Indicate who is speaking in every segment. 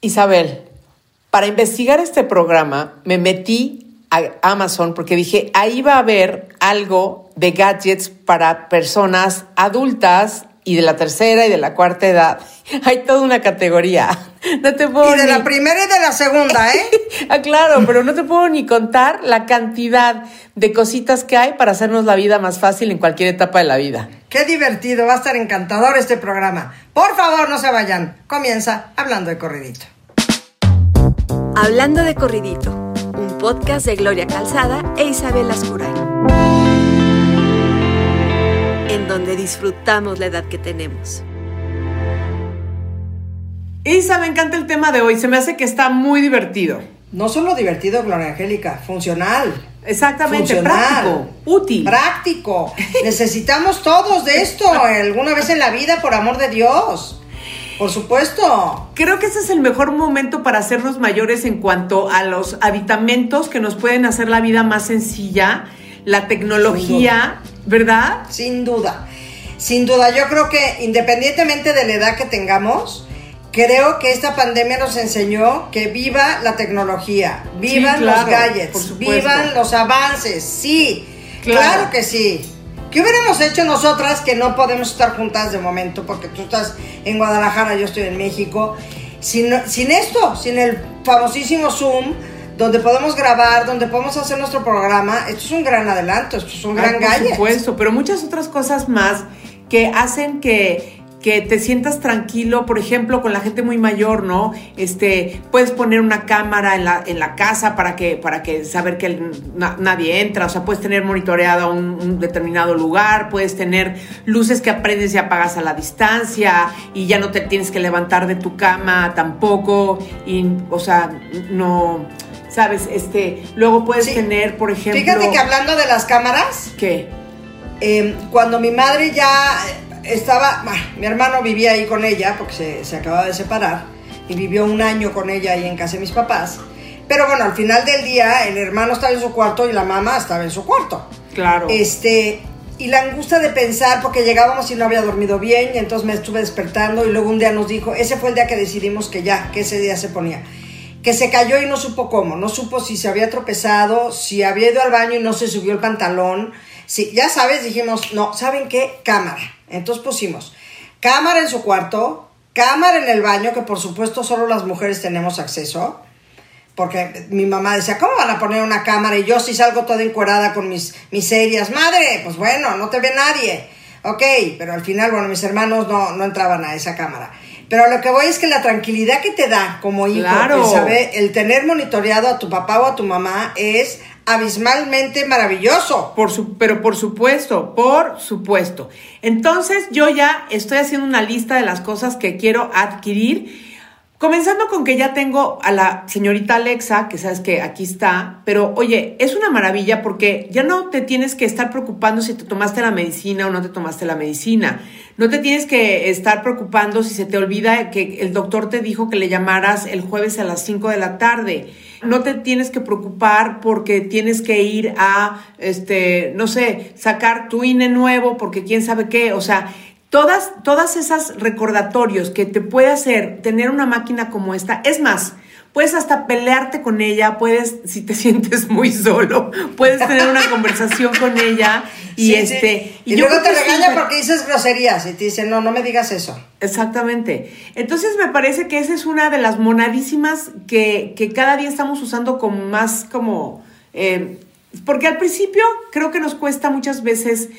Speaker 1: Isabel, para investigar este programa me metí a Amazon porque dije, ahí va a haber algo de gadgets para personas adultas y de la tercera y de la cuarta edad. Hay toda una categoría. No te puedo
Speaker 2: y de la primera y de la segunda, ¿eh?
Speaker 1: ah, claro, pero no te puedo ni contar la cantidad de cositas que hay para hacernos la vida más fácil en cualquier etapa de la vida.
Speaker 2: Qué divertido, va a estar encantador este programa. Por favor, no se vayan. Comienza hablando de corridito.
Speaker 3: Hablando de corridito, un podcast de Gloria Calzada e Isabel Ascuray. Donde disfrutamos la edad que tenemos.
Speaker 1: Isa, me encanta el tema de hoy. Se me hace que está muy divertido.
Speaker 2: No solo divertido, Gloria Angélica, funcional.
Speaker 1: Exactamente, práctico, útil.
Speaker 2: Práctico. Necesitamos todos de esto alguna vez en la vida, por amor de Dios. Por supuesto.
Speaker 1: Creo que ese es el mejor momento para hacernos mayores en cuanto a los aditamentos que nos pueden hacer la vida más sencilla, la tecnología, ¿verdad?
Speaker 2: Sin duda. Sin duda, yo creo que independientemente de la edad que tengamos, Creo que esta pandemia nos enseñó que viva la tecnología, vivan los gadgets, vivan los avances, sí, claro. que sí. ¿Qué hubiéramos hecho nosotras que no podemos estar juntas de momento? Porque tú estás en Guadalajara, yo estoy en México. Sin, sin esto, sin el famosísimo Zoom, donde podemos grabar, donde podemos hacer nuestro programa, esto es un gran adelanto, esto es un gran gadget.
Speaker 1: Por supuesto, pero muchas otras cosas más que hacen que que te sientas tranquilo, por ejemplo, con la gente muy mayor, ¿no? Este, puedes poner una cámara en la, en la casa para que, para que saber que nadie entra, o sea, puedes tener monitoreado un, determinado lugar, puedes tener luces que aprendes y apagas a la distancia y ya no te tienes que levantar de tu cama tampoco, y, o sea, no, sabes, este, luego puedes tener, por ejemplo...
Speaker 2: Fíjate que hablando de las cámaras...
Speaker 1: ¿Qué?
Speaker 2: Em, cuando mi madre ya estaba, mi hermano vivía ahí con ella porque se, se, acababa de separar y vivió un año con ella ahí en casa de mis papás. Pero bueno, al final del día el hermano estaba en su cuarto y la mamá estaba en su cuarto.
Speaker 1: Claro.
Speaker 2: Este, y la angustia de pensar, porque llegábamos y no había dormido bien, y entonces me estuve despertando y luego un día nos dijo, ese fue el día que decidimos que ya, que ese día se ponía. Que se cayó y no supo cómo, no supo si se había tropezado, si había ido al baño y no se subió el pantalón. Sí, ya sabes, dijimos, no, ¿saben qué? Cámara entonces pusimos cámara en su cuarto, cámara en el baño, que por supuesto solo las mujeres tenemos acceso. Porque mi mamá decía, ¿cómo van a poner una cámara? Y yo si salgo toda encuerada con mis, mis serias, madre, pues bueno, no te ve nadie. Ok, pero al final, bueno, mis hermanos no, no entraban a esa cámara. Pero lo que voy es que la tranquilidad que te da como hijo, el, el tener monitoreado a tu papá o a tu mamá es abismalmente maravilloso.
Speaker 1: Por su, pero por supuesto, por supuesto. Entonces yo ya estoy haciendo una lista de las cosas que quiero adquirir. Comenzando con que ya tengo a la señorita Alexa, que sabes que aquí está, pero oye, es una maravilla porque ya no te tienes que estar preocupando si te tomaste la medicina o no te tomaste la medicina. No te tienes que estar preocupando si se te olvida que el doctor te dijo que le llamaras el jueves a las 5 de la tarde. No te tienes que preocupar porque tienes que ir a, este, no sé, sacar tu INE nuevo porque quién sabe qué. O sea, todas, todas esas recordatorios que te puede hacer tener una máquina como esta. Es más, puedes hasta pelearte con ella, puedes, si te sientes muy solo, puedes tener una conversación con ella y este...
Speaker 2: Y, luego te regaña porque dices groserías y te dice, no, no me digas eso.
Speaker 1: Exactamente. Entonces me parece que esa es una de las monadísimas que, que cada día estamos usando como más como... Eh, porque al principio creo que nos cuesta muchas veces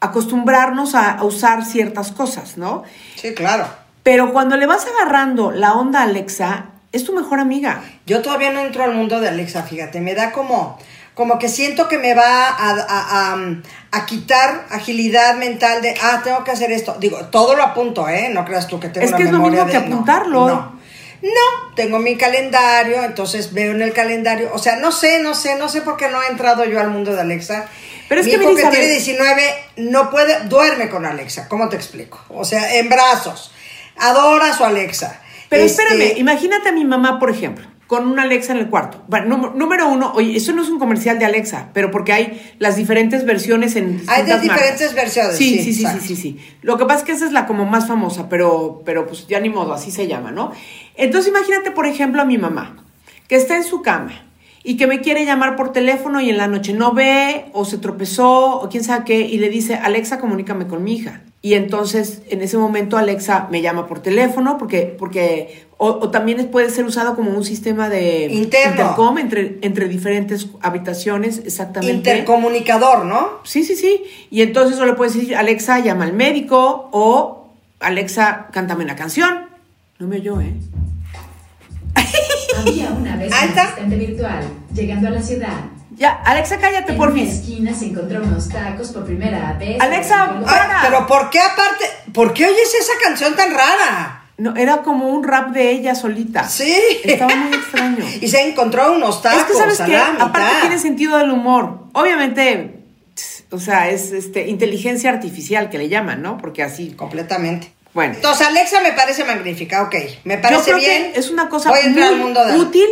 Speaker 1: acostumbrarnos a, usar ciertas cosas, ¿no?
Speaker 2: Sí, claro.
Speaker 1: Pero cuando le vas agarrando la onda a Alexa, es tu mejor amiga.
Speaker 2: Yo todavía no entro al mundo de Alexa, fíjate, me da como, como que siento que me va a, a, quitar agilidad mental de, ah, tengo que hacer esto. Digo, todo lo apunto, ¿eh? No creas tú que tengo
Speaker 1: es que es lo mismo que apuntarlo.
Speaker 2: No, no, tengo mi calendario, entonces veo en el calendario, o sea, no sé, no sé, no sé por qué no he entrado yo al mundo de Alexa. Pero es mi que hijo que tiene 19 no puede, duerme con Alexa, ¿cómo te explico? O sea, en brazos, adora a su Alexa.
Speaker 1: Pero este, espérame, imagínate a mi mamá, por ejemplo, con una Alexa en el cuarto. Bueno, número uno, oye, eso no es un comercial de Alexa, pero porque hay las diferentes versiones en.
Speaker 2: Hay de diferentes versiones.
Speaker 1: Sí, sí, sí, sí, sí, sí, Lo que pasa es que esa es la como más famosa, pero, pero pues ya ni modo, así se llama, ¿no? Entonces imagínate, por ejemplo, a mi mamá, que está en su cama y que me quiere llamar por teléfono y en la noche no ve o se tropezó o quién sabe qué y le dice, Alexa, comunícame con mi hija. Y entonces en ese momento Alexa me llama por teléfono porque, porque o, también puede ser usado como un sistema de
Speaker 2: Interno.
Speaker 1: intercom entre, entre diferentes habitaciones, exactamente.
Speaker 2: Intercomunicador, ¿no?
Speaker 1: Sí, sí, sí. Y entonces solo puedes decir, Alexa, llama al médico o Alexa, cántame una canción. No me oyó, ¿eh?
Speaker 4: Había una vez un asistente virtual llegando a la ciudad.
Speaker 1: Ya, Alexa, cállate,
Speaker 4: En
Speaker 1: por
Speaker 4: una
Speaker 1: fin.
Speaker 4: esquina se encontró unos tacos por primera vez.
Speaker 1: Alexa, Para.
Speaker 2: pero ¿por qué aparte? ¿Por qué oyes esa canción tan rara?
Speaker 1: No, era como un rap de ella solita.
Speaker 2: Sí.
Speaker 1: Estaba muy extraño.
Speaker 2: Y se encontró unos tacos
Speaker 1: es que sabes que aparte tiene sentido del humor. Obviamente, o sea, es este inteligencia artificial que le llaman, ¿no? Porque así,
Speaker 2: Completamente.
Speaker 1: Bueno.
Speaker 2: Entonces, Alexa me parece magnífica, ok. Me
Speaker 1: Yo
Speaker 2: parece
Speaker 1: creo
Speaker 2: bien.
Speaker 1: que es una cosa
Speaker 2: Voy
Speaker 1: muy
Speaker 2: al mundo de
Speaker 1: útil,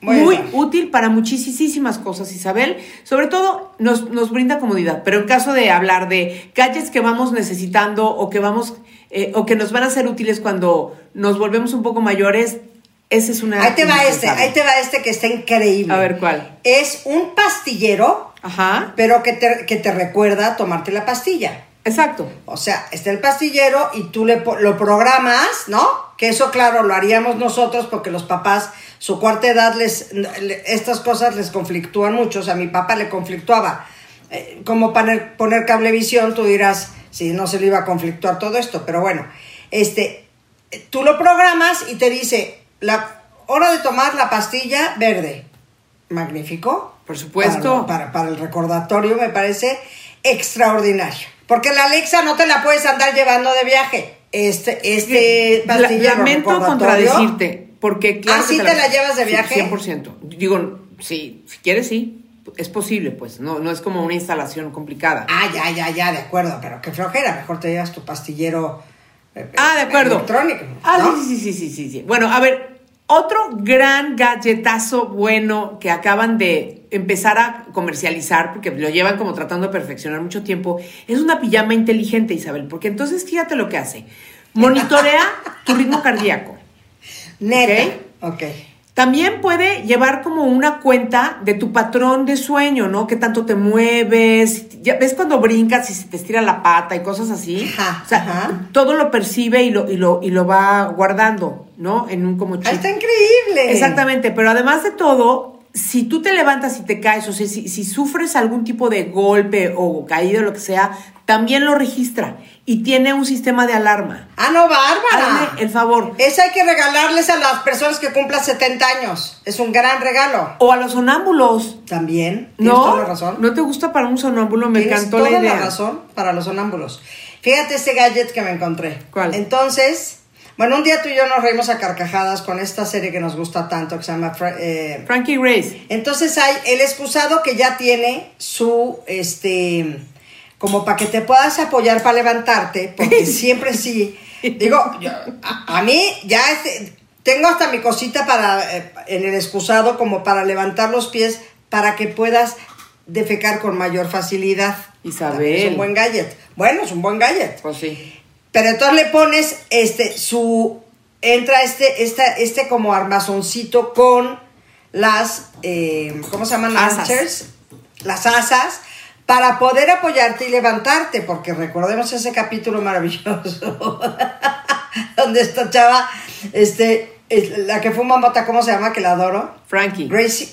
Speaker 1: muy útil para muchísimas cosas, Isabel. Sobre todo nos, nos brinda comodidad, pero en caso de hablar de gadgets que vamos necesitando o que vamos eh, o que nos van a ser útiles cuando nos volvemos un poco mayores, esa es una
Speaker 2: Ahí te va este, ahí te va este que está increíble.
Speaker 1: A ver, ¿cuál?
Speaker 2: Es un pastillero,
Speaker 1: Ajá,
Speaker 2: pero que te, que te recuerda tomarte la pastilla.
Speaker 1: Exacto.
Speaker 2: O sea, está el pastillero y tú le, lo programas, ¿no? Que eso, claro, lo haríamos nosotros porque los papás, su cuarta edad, les, le- estas cosas les conflictúan mucho. O sea, a mi papá le conflictuaba. Eh, como poner, poner cablevisión, tú dirás, si no se le iba a conflictuar todo esto. Pero bueno, este, tú lo programas y te dice, la hora de tomar la pastilla verde. Magnífico.
Speaker 1: Por supuesto.
Speaker 2: Para, para- para el recordatorio me parece extraordinario. Porque la Alexa no te la puedes andar llevando de viaje. Este, este
Speaker 1: La-
Speaker 2: pastillero
Speaker 1: lamento contradecirte, porque claro
Speaker 2: ¿Ah,
Speaker 1: que
Speaker 2: te la llevas de viaje?
Speaker 1: 100%. Digo, sí, si quieres sí, es posible, pues, no, no es como una instalación complicada.
Speaker 2: Ah, ya, ya, ya, de acuerdo, pero qué flojera. Mejor te llevas tu pastillero eh,
Speaker 1: Ah, de acuerdo.
Speaker 2: electrónico.
Speaker 1: Ah,
Speaker 2: ¿no?
Speaker 1: sí, sí, sí, sí, sí, sí. Bueno, a ver, otro gran galletazo bueno que acaban de empezar a comercializar, porque lo llevan como tratando de perfeccionar mucho tiempo, es una pijama inteligente, Isabel, porque entonces fíjate lo que hace. Monitorea tu ritmo cardíaco.
Speaker 2: Neta. Ok.
Speaker 1: También puede llevar como una cuenta de tu patrón de sueño, ¿no? ¿Qué tanto te mueves? Ya ves cuando brincas y se te estira la pata y cosas así.
Speaker 2: Ajá,
Speaker 1: o sea,
Speaker 2: ajá.
Speaker 1: todo lo percibe y lo, y lo, y lo va guardando, ¿no? En un como
Speaker 2: Ah,
Speaker 1: chip.
Speaker 2: está increíble.
Speaker 1: Exactamente, pero además de todo, si tú te levantas y te caes, o sea, si, si sufres algún tipo de golpe o caída o lo que sea, también lo registra y tiene un sistema de alarma.
Speaker 2: Ah, no, bárbara.
Speaker 1: Hazme el favor.
Speaker 2: Esa hay que regalarles a las personas que cumplan 70 años. Es un gran regalo.
Speaker 1: O a los sonámbulos.
Speaker 2: También. ¿Tienes
Speaker 1: ¿No?
Speaker 2: toda la razón.
Speaker 1: ¿No te gusta para un sonámbulo? Me
Speaker 2: Tienes
Speaker 1: encantó
Speaker 2: toda
Speaker 1: la idea.
Speaker 2: razón para los sonámbulos. Fíjate este gadget que me encontré.
Speaker 1: ¿Cuál?
Speaker 2: Entonces, bueno, un día tú y yo nos reímos a carcajadas con esta serie que nos gusta tanto, que se llama... Fra- eh,
Speaker 1: Frankie Grace.
Speaker 2: entonces hay el excusado que ya tiene su, este, como para que te puedas apoyar para levantarte, porque siempre sí. Digo, yo- a, a mí ya este, tengo hasta mi cosita para, eh, en el excusado como para levantar los pies para que puedas defecar con mayor facilidad.
Speaker 1: Isabel.
Speaker 2: También Es un buen gadget. Bueno, es un buen gadget.
Speaker 1: Pues sí.
Speaker 2: Pero entonces le pones este su entra este esta, este como armazoncito con las eh, ¿cómo se llaman?
Speaker 1: Asas.
Speaker 2: Las asas para poder apoyarte y levantarte, porque recordemos ese capítulo maravilloso donde esta chava este es la que fuma mota, ¿cómo se llama? Que la adoro.
Speaker 1: Frankie.
Speaker 2: Gracie,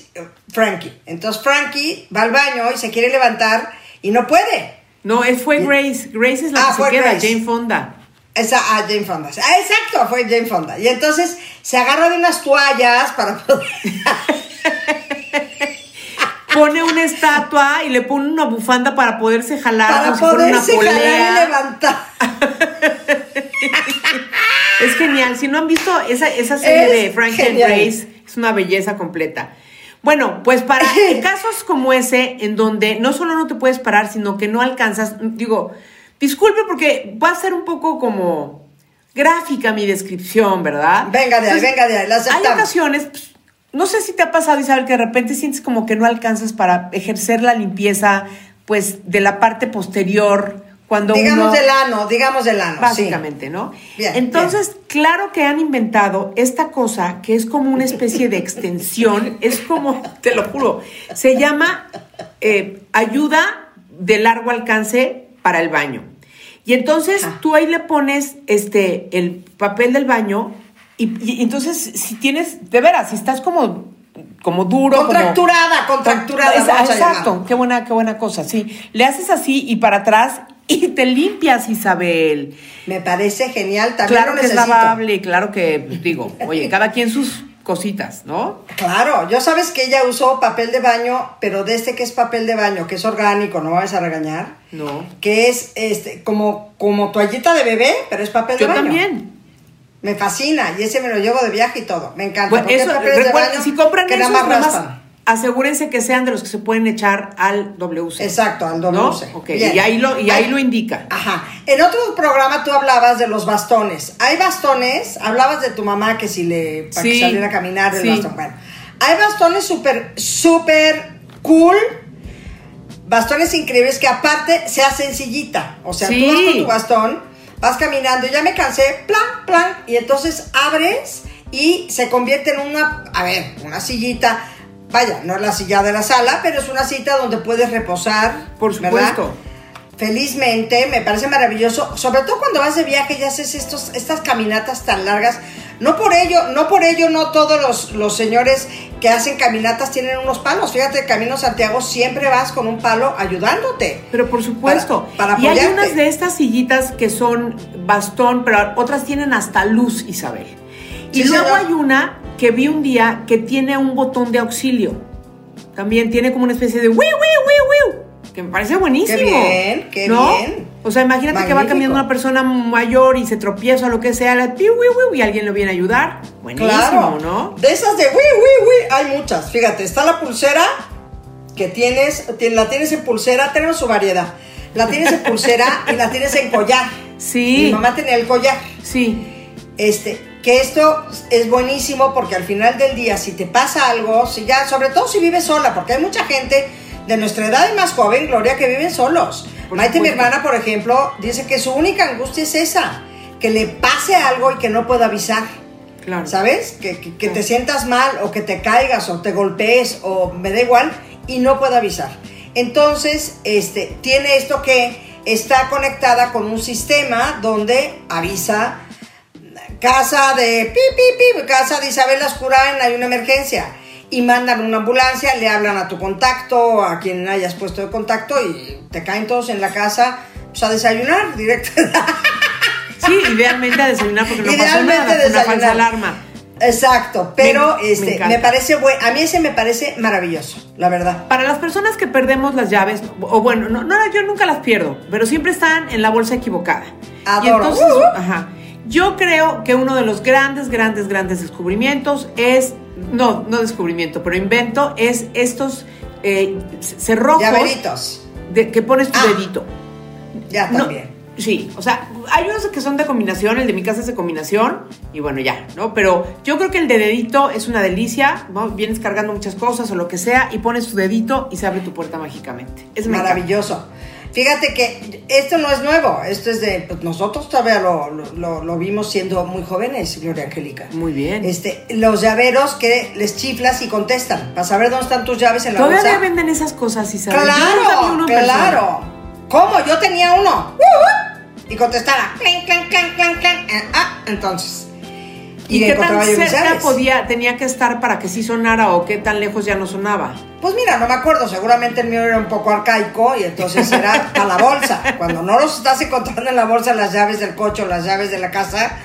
Speaker 2: Frankie. Entonces Frankie va al baño y se quiere levantar y no puede.
Speaker 1: No, él fue Grace. Grace es la
Speaker 2: Ah,
Speaker 1: que se queda,
Speaker 2: Grace.
Speaker 1: Jane Fonda.
Speaker 2: Esa, ah, Jane Fonda. Ah, exacto, fue Jane Fonda. Y entonces se agarra de unas toallas para poder...
Speaker 1: Pone una estatua y le pone una bufanda para poderse jalar
Speaker 2: para
Speaker 1: como si fuera una
Speaker 2: poderse jalar y levantar.
Speaker 1: Es genial. Si no han visto esa, esa serie
Speaker 2: Es
Speaker 1: de and
Speaker 2: genial.
Speaker 1: Grace, es una belleza completa. Bueno, pues para casos como ese, en donde no solo no te puedes parar, sino que no alcanzas, digo, disculpe porque va a ser un poco como gráfica mi descripción, ¿verdad?
Speaker 2: Venga de ahí, venga de ahí, la
Speaker 1: Hay ocasiones, pues, no sé si te ha pasado, Isabel, que de repente sientes como que no alcanzas para ejercer la limpieza, pues, de la parte posterior cuando
Speaker 2: digamos
Speaker 1: uno...
Speaker 2: del ano, digamos del ano. sí.
Speaker 1: Básicamente, ¿no?
Speaker 2: Bien,
Speaker 1: Entonces, claro que han inventado esta cosa que es como una especie de extensión, es como, te lo juro, se llama eh, ayuda de largo alcance para el baño. Y entonces
Speaker 2: Ajá.
Speaker 1: tú ahí le pones este el papel del baño y, y entonces si tienes, de veras, si estás como, como duro, como-
Speaker 2: Contracturada, contracturada,
Speaker 1: Esa- exacto, qué buena, qué buena cosa, sí. Le haces así y para atrás y te limpias, Isabel.
Speaker 2: Me parece genial, también
Speaker 1: Claro
Speaker 2: lo
Speaker 1: que es lavable, claro que, pues, digo, oye, cada quien sus cositas, ¿no?
Speaker 2: Claro, yo sabes que ella usó papel de baño, pero de este que es papel de baño, que es orgánico, no vayas a regañar,
Speaker 1: No.
Speaker 2: que es este como, como toallita de bebé, pero es papel
Speaker 1: Yo
Speaker 2: de baño.
Speaker 1: también.
Speaker 2: Me fascina y ese me lo llevo de viaje y todo, me encanta.
Speaker 1: Bueno, eso, recuerden, si compran
Speaker 2: que
Speaker 1: esos,
Speaker 2: nada más
Speaker 1: nada más
Speaker 2: raspan.
Speaker 1: Asegúrense que sean de los que se pueden echar al WC.
Speaker 2: Exacto, al. WC.
Speaker 1: Ok,
Speaker 2: Bien.
Speaker 1: y ahí lo, y ahí
Speaker 2: Ay,
Speaker 1: lo indica.
Speaker 2: Ajá. En otro programa tú hablabas de los bastones. Hay bastones, hablaba de tu mamá que si le para
Speaker 1: Sí,
Speaker 2: que saliera a caminar el
Speaker 1: sí.
Speaker 2: bastón. Bueno, hay bastones súper, súper cool. Bastones increíbles que aparte sea sencillita. O sea,
Speaker 1: Sí.
Speaker 2: tú vas con tu bastón, vas caminando, ya me cansé, plan, plan, y entonces abres y se convierte en una, a ver, una sillita. Vaya, no es la silla de la sala, pero es una cita donde puedes reposar.
Speaker 1: Por
Speaker 2: ¿verdad?
Speaker 1: supuesto.
Speaker 2: Felizmente, me parece maravilloso, sobre todo cuando vas de viaje y haces estos, estas caminatas tan largas. No por ello, no por ello, no todos los, los señores que hacen caminatas tienen unos palos. Fíjate, Camino Santiago siempre vas con un palo ayudándote.
Speaker 1: Pero por supuesto.
Speaker 2: Para- para
Speaker 1: y hay unas de estas sillitas que son bastón, pero otras tienen hasta luz, Isabel. Y
Speaker 2: Sí,
Speaker 1: luego
Speaker 2: señor.
Speaker 1: hay una que vi un día que tiene un botón de auxilio. También tiene como una especie de wiu, wiu, wiu, wiu. Que me parece buenísimo.
Speaker 2: Qué bien, qué
Speaker 1: ¿no?
Speaker 2: bien.
Speaker 1: O sea, imagínate que va caminando una persona mayor y se tropieza o lo que sea, la piu, wiu, wiu, y alguien lo viene a ayudar. Buenísimo,
Speaker 2: Claro,
Speaker 1: ¿no?
Speaker 2: De esas de wi, wi, wi, hay muchas. Fíjate, está la pulsera que tienes, ti- la tienes en pulsera, tenemos su variedad. La tienes en pulsera y la tienes en collar.
Speaker 1: Sí.
Speaker 2: Mi mamá tenía el collar.
Speaker 1: Sí.
Speaker 2: Este, que esto es buenísimo porque al final del día, si te pasa algo, si ya, sobre todo si vives sola, porque hay mucha gente de nuestra edad y más joven, Gloria, que viven solos.
Speaker 1: Por
Speaker 2: Maite, mi hermana, por ejemplo, dice que su única angustia es esa, que le pase algo y que no pueda avisar.
Speaker 1: Claro.
Speaker 2: ¿Sabes? Que, que- que te sientas mal o que te caigas o te golpees o me da igual y no puedo avisar. Entonces, este, tiene esto que está conectada con un sistema donde avisa casa de pi, pi, pi, casa de Isabel Lascurain, hay una emergencia. Y mandan una ambulancia, le hablan a tu contacto, a quien hayas puesto de contacto y te caen todos en la casa pues, a desayunar directo.
Speaker 1: Sí, idealmente a desayunar porque no
Speaker 2: Idealmente
Speaker 1: nada, fue una falsa
Speaker 2: desayunar.
Speaker 1: alarma.
Speaker 2: Exacto, pero
Speaker 1: Me-
Speaker 2: este, me, parece bueno, a mí ese me parece maravilloso, la verdad.
Speaker 1: Para las personas que perdemos las llaves, o bueno, no, no, yo nunca las pierdo, pero siempre están en la bolsa equivocada. Y
Speaker 2: Adoro.
Speaker 1: entonces,
Speaker 2: Uh.
Speaker 1: ajá. Yo creo que uno de los grandes, grandes, grandes descubrimientos es, no, no descubrimiento, pero invento, es estos eh, cerrojos
Speaker 2: Llaveritos,
Speaker 1: de, que pones tu
Speaker 2: Ah.
Speaker 1: dedito.
Speaker 2: ya
Speaker 1: No,
Speaker 2: también.
Speaker 1: Sí, o sea, hay unos que son de combinación, el de mi casa es de combinación, y bueno, ya, ¿no? Pero yo creo que el de dedito es una delicia, ¿no? Vienes cargando muchas cosas o lo que sea, y pones tu dedito y se abre tu puerta mágicamente. Es.
Speaker 2: Maravilloso. Fíjate que esto no es nuevo, esto es de, pues nosotros todavía lo, lo- lo- vimos siendo muy jóvenes, Gloria Angélica.
Speaker 1: Muy bien.
Speaker 2: Este, los llaveros que les chiflas y contestan, para saber dónde están tus llaves en la
Speaker 1: Todavía
Speaker 2: bolsa.
Speaker 1: venden esas cosas, Isabel.
Speaker 2: Claro,
Speaker 1: persona.
Speaker 2: claro. ¿Cómo? Yo tenía uno. Uh, uh, y contestaba. Clan, clan, clan, clan, clan. Eh, Ah, entonces.
Speaker 1: ¿Y qué tan cerca podía, tenía que estar para que sí sonara o qué tan lejos ya no sonaba?
Speaker 2: Pues mira, no me acuerdo, seguramente el mío era un poco arcaico y entonces era para la bolsa. Cuando no los estás encontrando en la bolsa las llaves del coche o las llaves de la casa,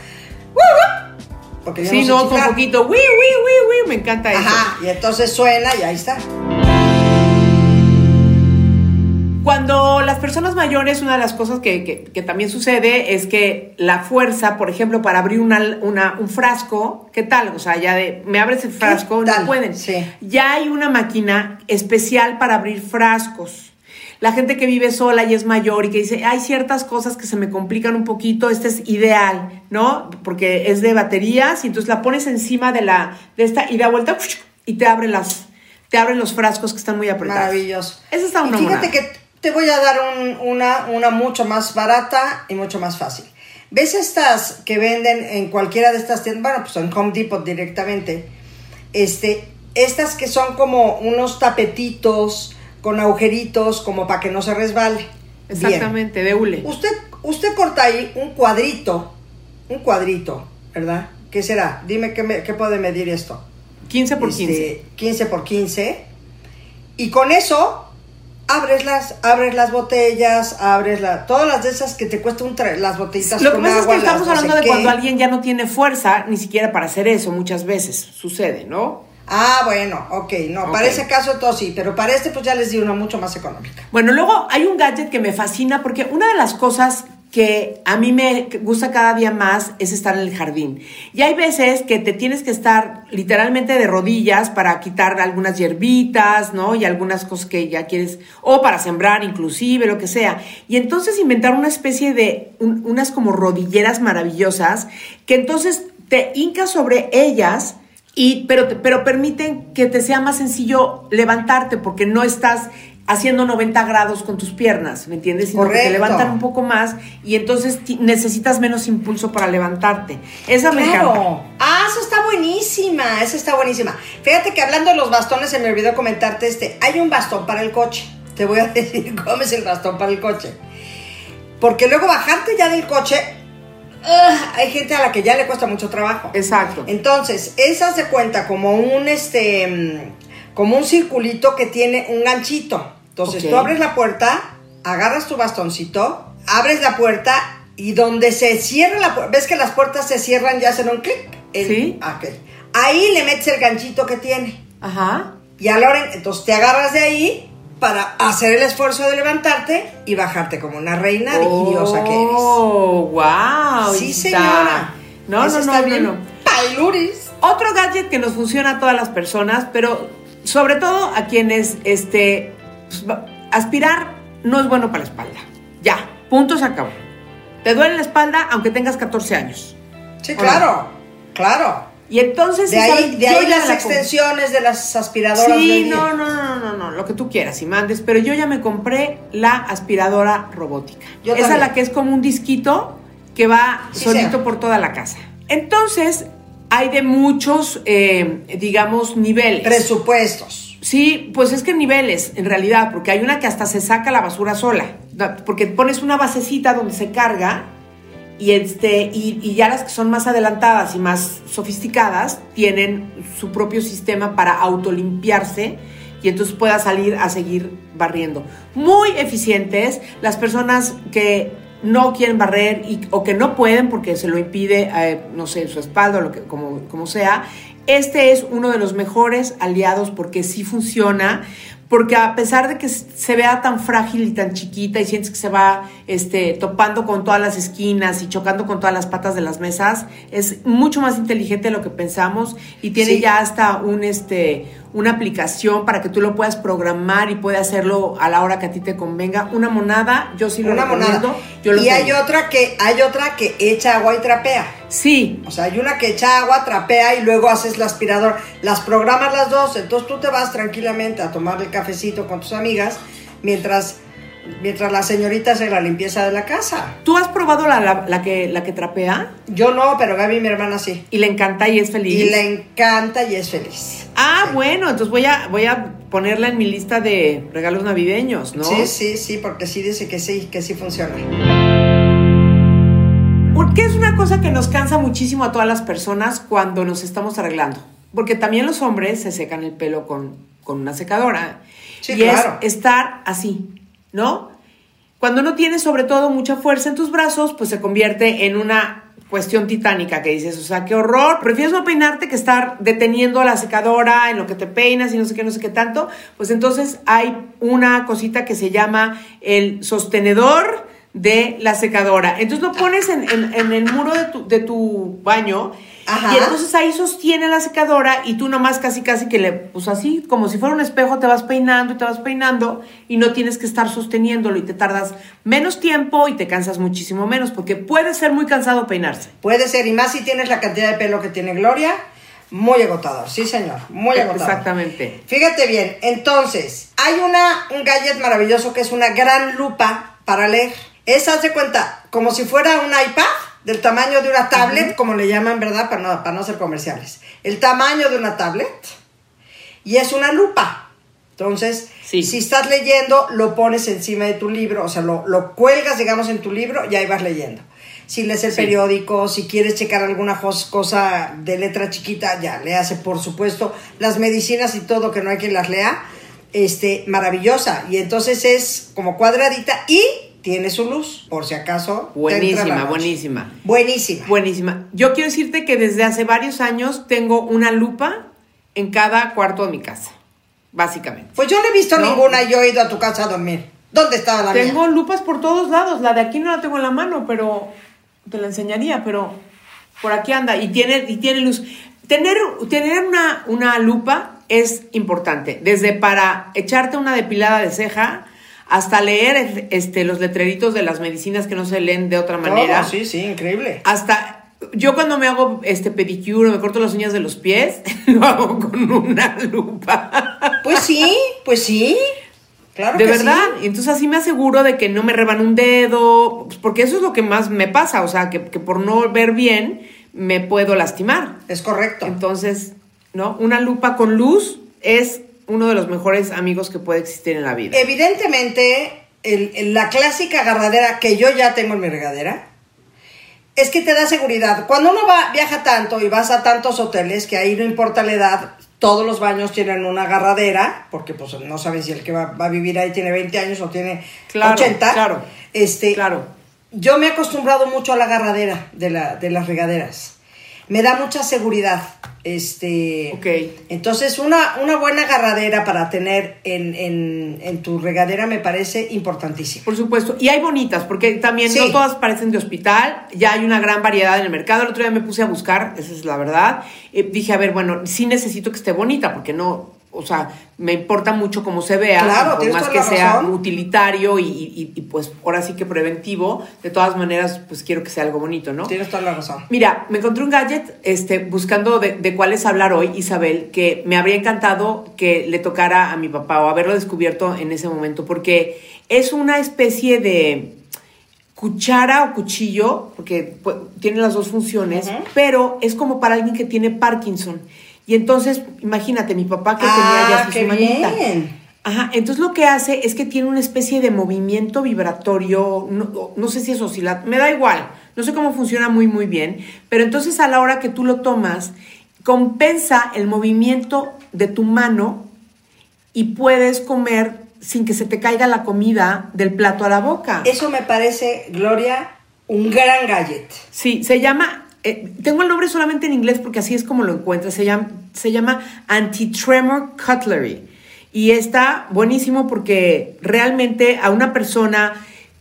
Speaker 2: porque yo
Speaker 1: Sí,
Speaker 2: sé
Speaker 1: no, con
Speaker 2: chiflar.
Speaker 1: poquito, wi, wi, wi, wi, me encanta eso.
Speaker 2: Ajá, y entonces suena y ahí está.
Speaker 1: Cuando las personas mayores, una de las cosas que, que- que también sucede es que la fuerza, por ejemplo, para abrir una, una- un frasco, ¿qué tal? O sea, ya de, me abres el frasco,
Speaker 2: tal?
Speaker 1: no pueden.
Speaker 2: Sí.
Speaker 1: Ya hay una máquina especial para abrir frascos. La gente que vive sola y es mayor y que dice, hay ciertas cosas que se me complican un poquito, este es ideal, ¿no? Porque es de baterías y entonces la pones encima de la, de esta y da vuelta y te abre las, te abren los frascos que están muy apretados.
Speaker 2: Maravilloso.
Speaker 1: Esa está
Speaker 2: Y
Speaker 1: una
Speaker 2: fíjate
Speaker 1: monada.
Speaker 2: que te voy a dar un- una, una mucho más barata y mucho más fácil. ¿Ves estas que venden en cualquiera de estas tiendas? Bueno, pues en Home Depot directamente. Este, estas que son como unos tapetitos con agujeritos como para que no se resbale. Bien.
Speaker 1: Exactamente, de hule.
Speaker 2: Usted, usted corta ahí un cuadrito, un cuadrito, ¿verdad? ¿Qué será? Dime qué, me- qué puede medir esto.
Speaker 1: 15 por
Speaker 2: Este,
Speaker 1: 15.
Speaker 2: 15 por 15. Y con eso abres las, abres las botellas, abres la, todas las de esas que te cuesta un tra- las botellitas
Speaker 1: Lo que
Speaker 2: con
Speaker 1: pasa
Speaker 2: agua,
Speaker 1: es que estamos
Speaker 2: no sé
Speaker 1: hablando de
Speaker 2: qué.
Speaker 1: cuando alguien ya no tiene fuerza, ni siquiera para hacer eso, muchas veces sucede, ¿no?
Speaker 2: Ah, bueno, ok, no, para
Speaker 1: Ok.
Speaker 2: ese caso todo sí, pero para este pues ya les di una mucho más económica.
Speaker 1: Bueno, luego hay un gadget que me fascina porque una de las cosas que a mí me gusta cada día más es estar en el jardín. Y hay veces que te tienes que estar literalmente de rodillas para quitar algunas hierbitas, ¿no? Y algunas cosas que ya quieres, o para sembrar inclusive, lo que sea. Y entonces inventar una especie de, un- unas como rodilleras maravillosas que entonces te hincas sobre ellas y, pero, pero permiten que te sea más sencillo levantarte porque no estás haciendo 90 grados con tus piernas, ¿me entiendes? Sino que te
Speaker 2: Correcto.
Speaker 1: levantan un poco más y entonces necesitas menos impulso para levantarte. Esa me encanta.
Speaker 2: Ah, esa está buenísima, esa está buenísima. Fíjate que hablando de los bastones, se me olvidó comentarte este. Hay un bastón para el coche. Te voy a decir cómo es el bastón para el coche. Porque luego bajarte ya del coche, hay gente a la que ya le cuesta mucho trabajo.
Speaker 1: Exacto.
Speaker 2: Entonces, esa se cuenta como un este mm, como un circulito que tiene un ganchito. Entonces, tú abres la puerta, agarras tu bastoncito, abres la puerta y donde se cierra la puerta, ves que las puertas se cierran y hacen un clic.
Speaker 1: Sí.
Speaker 2: Ahí le metes el ganchito que tiene.
Speaker 1: Ajá.
Speaker 2: Y a hora, entonces te agarras de ahí para hacer el esfuerzo de levantarte y bajarte como una reina diosa que eres.
Speaker 1: Oh, wow.
Speaker 2: Sí, señora.
Speaker 1: No,
Speaker 2: Eso
Speaker 1: no,
Speaker 2: está
Speaker 1: no,
Speaker 2: bien
Speaker 1: no, no.
Speaker 2: Pailuris.
Speaker 1: Otro gadget que nos funciona a todas las personas, pero sobre todo a quienes este aspirar no es bueno para la espalda. Ya, punto se acabó. Te duele la espalda aunque tengas 14 años.
Speaker 2: Sí,
Speaker 1: ¿O
Speaker 2: claro, claro.
Speaker 1: Y entonces
Speaker 2: De ahí, de ahí las extensiones de las aspiradoras.
Speaker 1: Sí, no, no, no, no, no, lo que tú quieras y mandes, pero yo ya me compré la aspiradora robótica. Esa la que es como un disquito que va solito por toda la casa. Entonces, hay de muchos, eh, digamos, niveles.
Speaker 2: Presupuestos.
Speaker 1: Sí, pues es que niveles, en realidad, porque hay una que hasta se saca la basura sola, porque pones una basecita donde se carga y, este, y, y ya las que son más adelantadas y más sofisticadas tienen su propio sistema para autolimpiarse y entonces pueda salir a seguir barriendo. Muy eficientes, las personas que no quieren barrer y, o que no pueden porque se lo impide, eh, no sé, su espalda o lo que, como, como sea, este es uno de los mejores aliados porque sí funciona, porque a pesar de que se vea tan frágil y tan chiquita y sientes que se va este, topando con todas las esquinas y chocando con todas las patas de las mesas, es mucho más inteligente de lo que pensamos y tiene
Speaker 2: Sí.
Speaker 1: ya hasta un, este, una aplicación para que tú lo puedas programar y puedas hacerlo a la hora que a ti te convenga. Una monada, yo sí lo
Speaker 2: Una
Speaker 1: recomiendo.
Speaker 2: monada.
Speaker 1: Yo lo
Speaker 2: y hay otra que hay otra que echa agua y trapea.
Speaker 1: Sí,
Speaker 2: O sea, hay una que echa agua, trapea y luego haces la aspiradora. Las programas las dos, entonces tú te vas tranquilamente a tomar el cafecito con tus amigas mientras mientras la señorita hace la limpieza de la casa.
Speaker 1: ¿tú has probado la, la- la que, la que trapea?
Speaker 2: Yo no, pero Gaby, mi hermana, sí.
Speaker 1: Y le encanta y es feliz.
Speaker 2: Y le encanta y es feliz.
Speaker 1: Ah,
Speaker 2: Sí.
Speaker 1: bueno, entonces voy a, voy a ponerla en mi lista de regalos navideños, ¿no?
Speaker 2: Sí, sí, sí, porque sí dice que sí, que sí funciona.
Speaker 1: Porque es una cosa que nos cansa muchísimo a todas las personas cuando nos estamos arreglando. Porque también los hombres se secan el pelo con, con una secadora.
Speaker 2: Sí,
Speaker 1: y
Speaker 2: claro.
Speaker 1: es estar así, ¿no? Cuando no tienes sobre todo mucha fuerza en tus brazos, pues se convierte en una cuestión titánica que dices, o sea, qué horror, prefieres no peinarte que estar deteniendo a la secadora en lo que te peinas y no sé qué, no sé qué tanto, pues entonces hay una cosita que se llama el sostenedor de la secadora. Entonces lo pones en, el muro de tu baño
Speaker 2: Ajá.
Speaker 1: y entonces ahí sostiene la secadora y tú nomás casi casi que le, pues así, como si fuera un espejo, te vas peinando y te vas peinando y no tienes que estar sosteniéndolo y te tardas menos tiempo y te cansas muchísimo menos porque puede ser muy cansado peinarse.
Speaker 2: Puede ser, y más si tienes la cantidad de pelo que tiene Gloria, Muy agotador, sí señor, muy agotador.
Speaker 1: Exactamente.
Speaker 2: Fíjate bien, entonces, hay una, un gadget maravilloso que es una gran lupa para leer. Esa, haz de cuenta, como si fuera un iPad del tamaño de una tablet, como le llaman, ¿verdad? Para no, para no ser comerciales. El tamaño de una tablet. Y es una lupa. Entonces,
Speaker 1: Sí.
Speaker 2: si estás leyendo, lo pones encima de tu libro, o sea, lo, lo cuelgas, digamos, en tu libro y ahí vas leyendo. Si lees el
Speaker 1: Sí.
Speaker 2: periódico, si quieres checar alguna cosa de letra chiquita, ya, le hace, por supuesto, las medicinas y todo, que no hay quien las lea, este, maravillosa. Y entonces es como cuadradita y tiene su luz, por si acaso.
Speaker 1: Buenísima, buenísima.
Speaker 2: Buenísima.
Speaker 1: Buenísima. Yo quiero decirte que desde hace varios años tengo una lupa en cada cuarto de mi casa, básicamente.
Speaker 2: Pues yo no he visto
Speaker 1: No.
Speaker 2: ninguna y yo he ido a tu casa a dormir. ¿Dónde estaba la
Speaker 1: Tengo
Speaker 2: mía?
Speaker 1: lupas por todos lados. La de aquí no la tengo en la mano, pero te la enseñaría, pero por aquí anda y tiene, y tiene luz. Tener, tener una, una lupa es importante, desde para echarte una depilada de ceja hasta leer este, los letreritos de las medicinas que no se leen de otra manera.
Speaker 2: Todo, sí, sí, increíble.
Speaker 1: Hasta yo cuando me hago este pedicure me corto las uñas de los pies, lo hago con una lupa.
Speaker 2: Pues sí, pues sí. Claro
Speaker 1: de
Speaker 2: que
Speaker 1: verdad.
Speaker 2: sí.
Speaker 1: Y entonces así me aseguro de que no me reban un dedo, pues, porque eso es lo que más me pasa, o sea, que, que por no ver bien me puedo lastimar.
Speaker 2: Es correcto.
Speaker 1: Entonces, ¿no? Una lupa con luz es uno de los mejores amigos que puede existir en la vida.
Speaker 2: Evidentemente, el- el- la clásica agarradera que yo ya tengo en mi regadera es que te da seguridad. Cuando uno va, viaja tanto y vas a tantos hoteles que ahí no importa la edad, todos los baños tienen una agarradera, porque pues no sabes si el que va, va a vivir ahí tiene 20 años o tiene
Speaker 1: Claro,
Speaker 2: 80.
Speaker 1: claro.
Speaker 2: Este,
Speaker 1: Claro.
Speaker 2: Yo me he acostumbrado mucho a la agarradera de, la, de las regaderas. Me da mucha seguridad. Este,
Speaker 1: Ok.
Speaker 2: Entonces, una, una buena agarradera para tener en, en, en tu regadera me parece importantísimo.
Speaker 1: Por supuesto. Y hay bonitas, porque también
Speaker 2: Sí.
Speaker 1: no todas parecen de hospital. Ya hay una gran variedad en el mercado. El otro día me puse a buscar, esa es la verdad. Eh, dije, a ver, bueno, sí necesito que esté bonita, porque no, o sea, me importa mucho cómo se vea.
Speaker 2: Claro,
Speaker 1: por más que sea utilitario y, y- y, pues ahora sí que preventivo. De todas maneras, pues quiero que sea algo bonito, ¿no?
Speaker 2: Tienes toda la razón.
Speaker 1: Mira, me encontré un gadget este, buscando de, de cuáles hablar hoy, Isabel, que me habría encantado que le tocara a mi papá o haberlo descubierto en ese momento, porque es una especie de cuchara o cuchillo, porque pues, tiene las dos funciones, pero es como para alguien que tiene Parkinson. Y entonces, imagínate, mi papá que tenía
Speaker 2: Ah,
Speaker 1: ya
Speaker 2: qué
Speaker 1: su manita.
Speaker 2: bien.
Speaker 1: Ajá, entonces lo que hace es que tiene una especie de movimiento vibratorio, no, no sé si es oscilante, me da igual, no sé cómo funciona muy muy bien, pero entonces a la hora que tú lo tomas, compensa el movimiento de tu mano y puedes comer sin que se te caiga la comida del plato a la boca.
Speaker 2: Eso me parece, Gloria, un gran gadget.
Speaker 1: Sí, se llama, eh, tengo el nombre solamente en inglés porque así es como lo encuentras, se llama, se llama Anti-Tremor Cutlery. Y está buenísimo porque realmente a una persona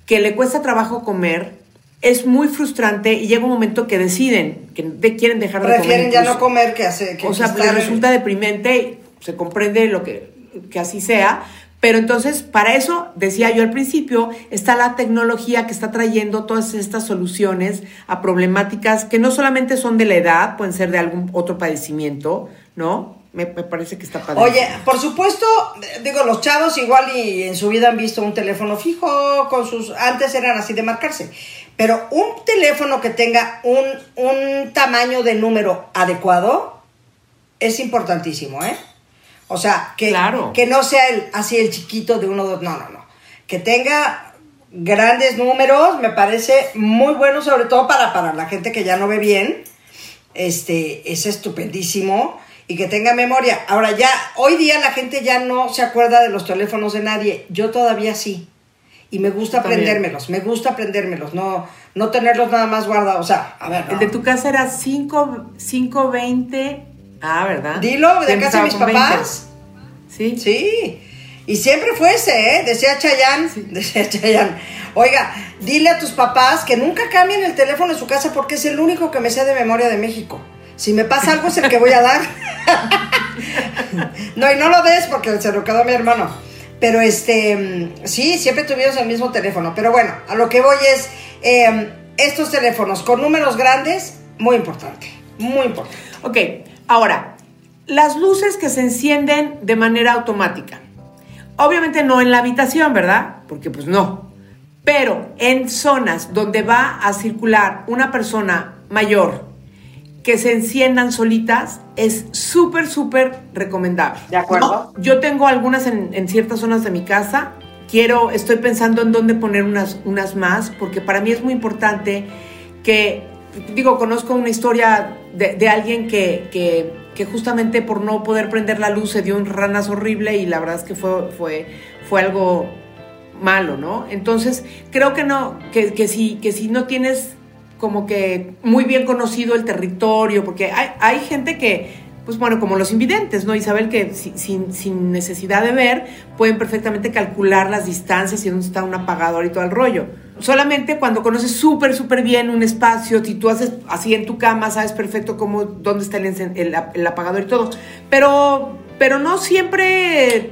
Speaker 1: que le cuesta trabajo comer es muy frustrante y llega un momento que deciden que de- quieren dejar de comer.
Speaker 2: Prefieren ya no comer que hacer. Que
Speaker 1: O sea,
Speaker 2: que
Speaker 1: pues resulta deprimente, se comprende lo que, que así sea, pero entonces para eso, decía yo al principio, está la tecnología que está trayendo todas estas soluciones a problemáticas que no solamente son de la edad, pueden ser de algún otro padecimiento, ¿no? Me, parece que está padre.
Speaker 2: Oye, por supuesto, digo, los chavos igual y en su vida han visto un teléfono fijo con sus... Antes eran así de marcarse. Pero un teléfono que tenga un, un tamaño de número adecuado es importantísimo, ¿eh? O sea, que,
Speaker 1: Claro.
Speaker 2: que no sea el, así el chiquito de uno, dos, no, no, no. Que tenga grandes números, me parece muy bueno, sobre todo para, para la gente que ya no ve bien. Este, es estupendísimo. Y que tenga memoria. Ahora ya, hoy día la gente ya no se acuerda de los teléfonos de nadie. Yo todavía sí. Y me gusta aprendérmelos, me gusta aprendérmelos, no, no tenerlos nada más guardados. O sea, a ver, no.
Speaker 1: El de tu casa era 5, 520. Ah, ¿verdad?
Speaker 2: Dilo, de
Speaker 1: Siempre
Speaker 2: casa de mis
Speaker 1: con 20.
Speaker 2: papás.
Speaker 1: Sí.
Speaker 2: Sí. Y siempre fue ese, ¿eh? Decía Chayán, decía Chayán. Oiga, dile a tus papás que nunca cambien el teléfono en su casa porque es el único que me sé de memoria de México. Si me pasa algo es el que voy a dar. no, y no lo des porque se lo quedó mi hermano. Pero este, sí, siempre tuvimos el mismo teléfono. Pero bueno, a lo que voy es, eh, estos teléfonos con números grandes, muy importante, muy importante.
Speaker 1: Ok, Ahora, las luces que se encienden de manera automática. Obviamente no en la habitación, ¿verdad? Porque pues no. Pero en zonas donde va a circular una persona mayor que se enciendan solitas es súper, súper recomendable.
Speaker 2: ¿De acuerdo?
Speaker 1: Yo tengo algunas en, en ciertas zonas de mi casa. Quiero, estoy pensando en dónde poner unas, unas más, porque para mí es muy importante que, digo, conozco una historia de, de alguien que, que, que justamente por no poder prender la luz se dio un ranas horrible y la verdad es que fue, fue, fue algo malo, ¿no? Entonces, creo que no, que, que, si, que si no tienes como que muy bien conocido el territorio, porque hay, hay gente que, pues bueno, como los invidentes, ¿no? Isabel, que si- sin, sin necesidad de ver, pueden perfectamente calcular las distancias y dónde está un apagador y todo el rollo. Solamente cuando conoces súper, súper bien un espacio, si tú haces así en tu cama, sabes perfecto cómo, dónde está el, encen- el, el apagador y todo. Pero, pero no siempre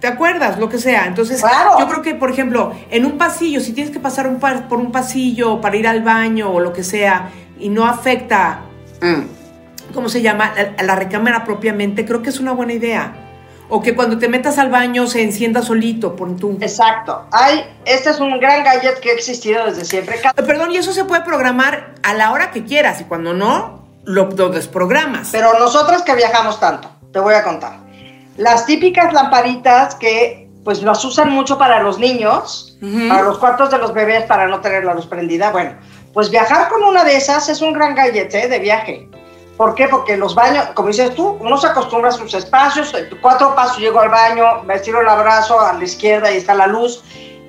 Speaker 1: te acuerdas, lo que sea. Entonces,
Speaker 2: Claro.
Speaker 1: yo creo que, por ejemplo, en un pasillo, si tienes que pasar un pa- por un pasillo para ir al baño o lo que sea, y no afecta, mm, ¿cómo se llama? A, a la recámara propiamente, creo que es una buena idea. O que cuando te metas al baño se encienda solito, por tú.
Speaker 2: Exacto. Hay, este es un gran gadget que ha existido desde siempre.
Speaker 1: Perdón, y eso se puede programar a la hora que quieras, y cuando no, lo, lo desprogramas.
Speaker 2: Pero nosotras que viajamos tanto, te voy a contar. Las típicas lamparitas que pues las usan mucho para los niños,
Speaker 1: Ujú.
Speaker 2: para los cuartos de los bebés, para no tener la luz prendida. Bueno, pues viajar con una de esas es un gran gadget ¿eh? de viaje. ¿Por qué? Porque los baños, como dices tú, uno se acostumbra a sus espacios, cuatro pasos llego al baño, me estiro el abrazo a la izquierda y está la luz,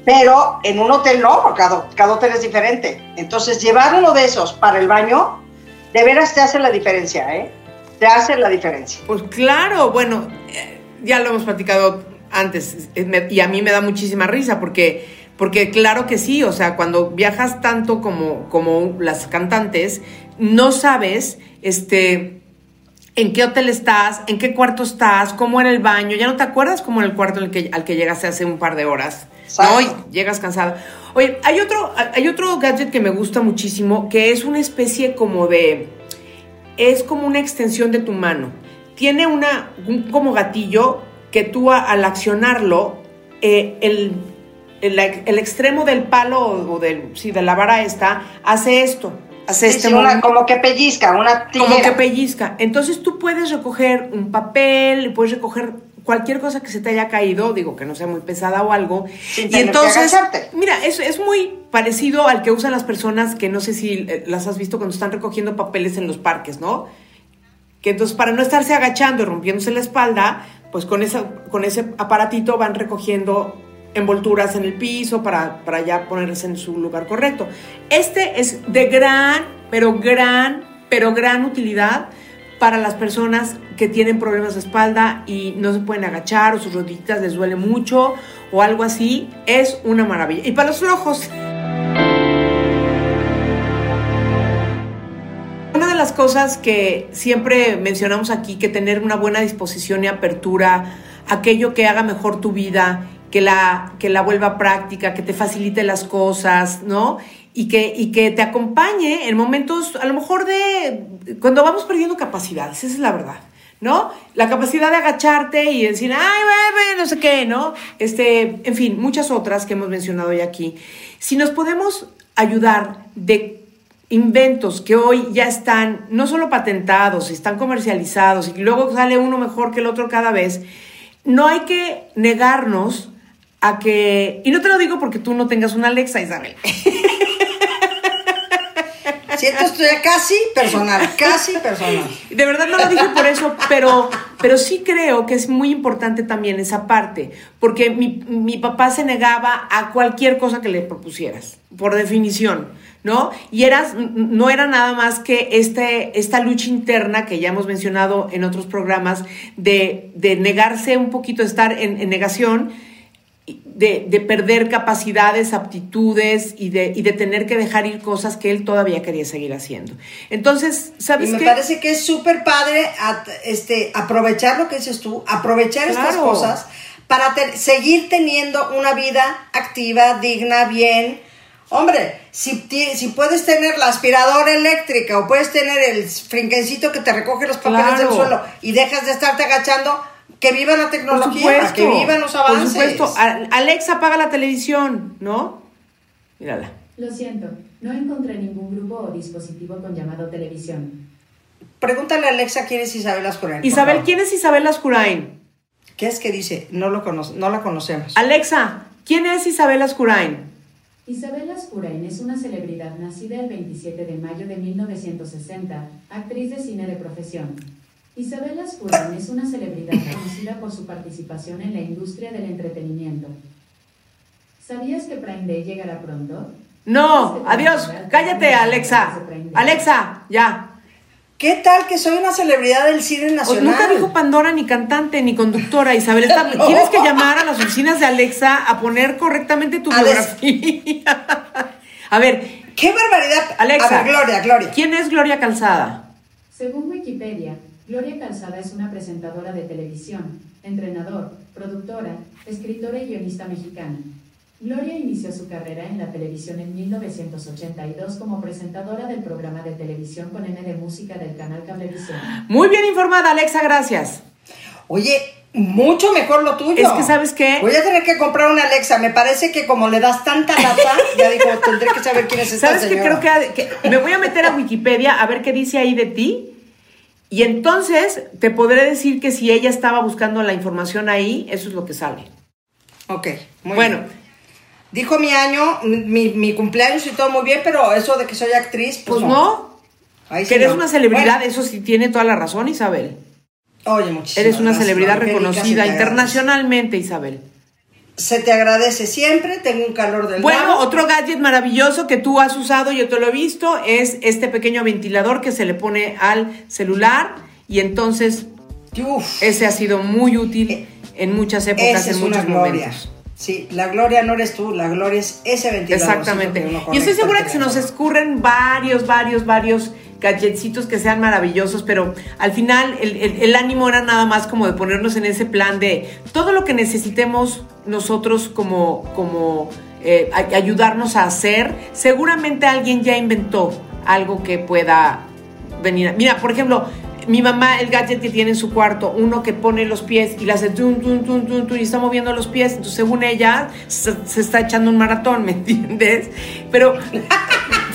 Speaker 2: pero en un hotel no, porque cada, cada hotel es diferente. Entonces, llevar uno de esos para el baño, de veras te hace la diferencia, ¿eh? Te hace la diferencia.
Speaker 1: Pues claro, bueno, eh, ya lo hemos platicado antes eh, y a mí me da muchísima risa porque, porque claro que sí, o sea, cuando viajas tanto como, como las cantantes, no sabes este, en qué hotel estás, en qué cuarto estás, cómo era el baño, ya no te acuerdas cómo era el cuarto al que, al que llegaste hace un par de horas. ¿no? Y
Speaker 2: Exacto.
Speaker 1: llegas cansado. Oye, hay otro, hay otro gadget que me gusta muchísimo, que es una especie como de es como una extensión de tu mano. Tiene una, un como gatillo que tú a- al accionarlo, eh, el, el, el extremo del palo o del, sí, de la vara esta, hace esto. Hace
Speaker 2: Sí,
Speaker 1: este
Speaker 2: sí, una-
Speaker 1: movimiento
Speaker 2: como que pellizca, una tijera.
Speaker 1: como que pellizca. Entonces tú puedes recoger un papel, puedes recoger cualquier cosa que se te haya caído, digo que no sea muy pesada o algo.
Speaker 2: Sin
Speaker 1: y
Speaker 2: que
Speaker 1: entonces, mira, es, es muy parecido al que usan las personas que no sé si eh, las has visto cuando están recogiendo papeles en los parques, ¿no? Que entonces para no estarse agachando y rompiéndose la espalda, pues con, esa, con ese aparatito van recogiendo envolturas en el piso para, para ya ponerse en su lugar correcto. Este es de gran, pero gran, pero gran utilidad para las personas que tienen problemas de espalda y no se pueden agachar o sus rodillitas les duele mucho o algo así. Es una maravilla. Y para los flojos. Una de las cosas que siempre mencionamos aquí, que tener una buena disposición y apertura, aquello que haga mejor tu vida, que la, que la vuelva práctica, que te facilite las cosas, ¿no? Y que, y que te acompañe en momentos, a lo mejor de, cuando vamos perdiendo capacidades, esa es la verdad. ¿No? La capacidad de agacharte y decir, ay, bebé, no sé qué, ¿no? Este, en fin, muchas otras que hemos mencionado ya aquí. Si nos podemos ayudar de inventos que hoy ya están no solo patentados, están comercializados y luego sale uno mejor que el otro cada vez, no hay que negarnos a que, y no te lo digo porque tú no tengas una Alexa, Isabel,
Speaker 2: Siento esto ya casi personal, casi personal.
Speaker 1: de verdad no lo dije por eso, pero, pero sí creo que es muy importante también esa parte, porque mi, mi papá se negaba a cualquier cosa que le propusieras, por definición, ¿no? Y eras, no era nada más que este, esta lucha interna que ya hemos mencionado en otros programas, de, de negarse un poquito, estar en, en negación, de, de perder capacidades, aptitudes y de, y de tener que dejar ir cosas que él todavía quería seguir haciendo. Entonces, ¿sabes
Speaker 2: Y me
Speaker 1: qué?
Speaker 2: parece que es súper padre at- este, aprovechar lo que dices tú, aprovechar estas cosas para te- seguir teniendo una vida activa, digna, bien. Hombre, si, ti- si puedes tener la aspiradora eléctrica o puedes tener el frinquencito que te recoge los papeles
Speaker 1: Claro.
Speaker 2: del suelo y dejas de estarte agachando, que viva la
Speaker 1: Por
Speaker 2: tecnología,
Speaker 1: supuesto.
Speaker 2: que vivan los avances.
Speaker 1: Por supuesto. Alexa, apaga la televisión, ¿no? Mírala.
Speaker 4: Lo siento, no encontré ningún grupo o dispositivo con llamado televisión.
Speaker 2: Pregúntale a Alexa quién es Isabel Ascurén. por
Speaker 1: Isabel. ¿quién es Isabel Lascurain?
Speaker 2: ¿Qué es que dice? No, lo cono- no la conocemos.
Speaker 1: Alexa, ¿quién es Isabel Ascurain?
Speaker 4: Isabel Ascurain es una celebridad nacida el 27 de mayo de 1960, actriz de cine de profesión. Isabel Ascurain es una celebridad conocida por su participación en la industria del entretenimiento. ¿Sabías que Prime Day llegará pronto?
Speaker 1: No, adiós. Cállate, Alexa. Alexa, ya.
Speaker 2: ¿Qué tal que soy una celebridad del cine nacional?
Speaker 1: nunca dijo Pandora ni cantante ni conductora, Isabel. Está-
Speaker 2: No.
Speaker 1: Tienes que llamar a las oficinas de Alexa a poner correctamente tu
Speaker 2: A des-
Speaker 1: biografía. a ver,
Speaker 2: ¡Qué barbaridad!
Speaker 1: Alexa.
Speaker 2: A ver, Gloria, Gloria.
Speaker 1: ¿quién es Gloria Calzada?
Speaker 4: Según Wikipedia, Gloria Calzada es una presentadora de televisión, entrenador, productora, escritora y guionista mexicana. Gloria inició su carrera en la televisión en 1982 como presentadora del programa de televisión con M de música del canal Cablevisión.
Speaker 1: Muy bien informada, Alexa, gracias.
Speaker 2: Oye, mucho mejor lo tuyo.
Speaker 1: Es que, ¿sabes qué?
Speaker 2: Voy a tener que comprar una Alexa. Me parece que como le das tanta lata, ya digo, tendré que saber quién es esta
Speaker 1: ¿Sabes qué?
Speaker 2: señora.
Speaker 1: Creo que, que me voy a meter a Wikipedia a ver qué dice ahí de ti. Y entonces te podré decir que si ella estaba buscando la información ahí, eso es lo que sale.
Speaker 2: Ok, muy
Speaker 1: bueno,
Speaker 2: bien. Dijo mi año, mi, mi cumpleaños y todo muy bien, pero eso de que soy actriz, pues,
Speaker 1: pues no.
Speaker 2: Sí
Speaker 1: que eres
Speaker 2: no.
Speaker 1: una celebridad,
Speaker 2: Bueno,
Speaker 1: eso sí tiene toda la razón, Isabel.
Speaker 2: oye, muchísimas
Speaker 1: Eres una
Speaker 2: gracias,
Speaker 1: celebridad reconocida internacionalmente, Isabel.
Speaker 2: Se te agradece siempre, tengo un calor del
Speaker 1: Bueno, otro gadget maravilloso que tú has usado, yo te lo he visto, es este pequeño ventilador que se le pone al celular y entonces
Speaker 2: Uf,
Speaker 1: ese ha sido muy útil en muchas épocas, en muchos momentos.
Speaker 2: Sí, la gloria no eres tú, la gloria es ese ventilador.
Speaker 1: Exactamente. Y estoy segura que se nos escurren varios, varios, varios gadgetcitos que sean maravillosos, pero al final el, ánimo era nada más como de ponernos en ese plan de todo lo que necesitemos nosotros como, como eh, ayudarnos a hacer. Seguramente alguien ya inventó algo que pueda venir. Mira, por ejemplo, mi mamá, el gadget que tiene en su cuarto, uno que pone los pies y le hace tun, tun, tun, tun, tun, y está moviendo los pies. Entonces, según ella, se está echando un maratón, ¿me entiendes? Pero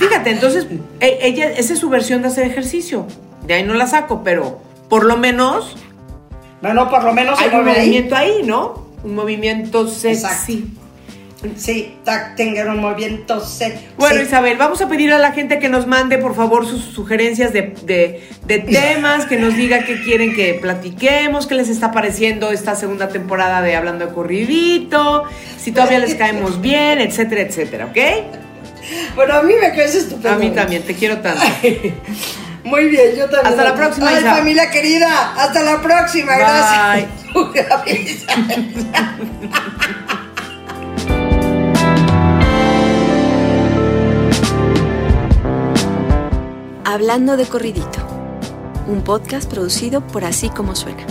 Speaker 1: fíjate, entonces, e- ella, esa es su versión de hacer ejercicio. De ahí no la saco, pero por lo menos
Speaker 2: Bueno, por lo menos
Speaker 1: hay un
Speaker 2: ahí.
Speaker 1: movimiento ahí, ¿no? Un movimiento sexy.
Speaker 2: Exacto. Sí, tengan un movimiento se.
Speaker 1: Bueno,
Speaker 2: sí.
Speaker 1: Isabel, vamos a pedir a la gente que nos mande, por favor, sus sugerencias de, de- de temas, que nos diga qué quieren que platiquemos, qué les está pareciendo esta segunda temporada de Hablando de Corridito, si todavía les caemos bien, etcétera, etcétera, ¿ok?
Speaker 2: Bueno, a mí me caes estupendo.
Speaker 1: A mí también, te quiero tanto.
Speaker 2: Muy bien, yo también.
Speaker 1: Hasta la próxima,
Speaker 2: Ay,
Speaker 1: Isa.
Speaker 2: familia querida. Hasta la próxima.
Speaker 1: Bye.
Speaker 2: Gracias.
Speaker 3: Hablando de corridito, un podcast producido por Así Como Suena.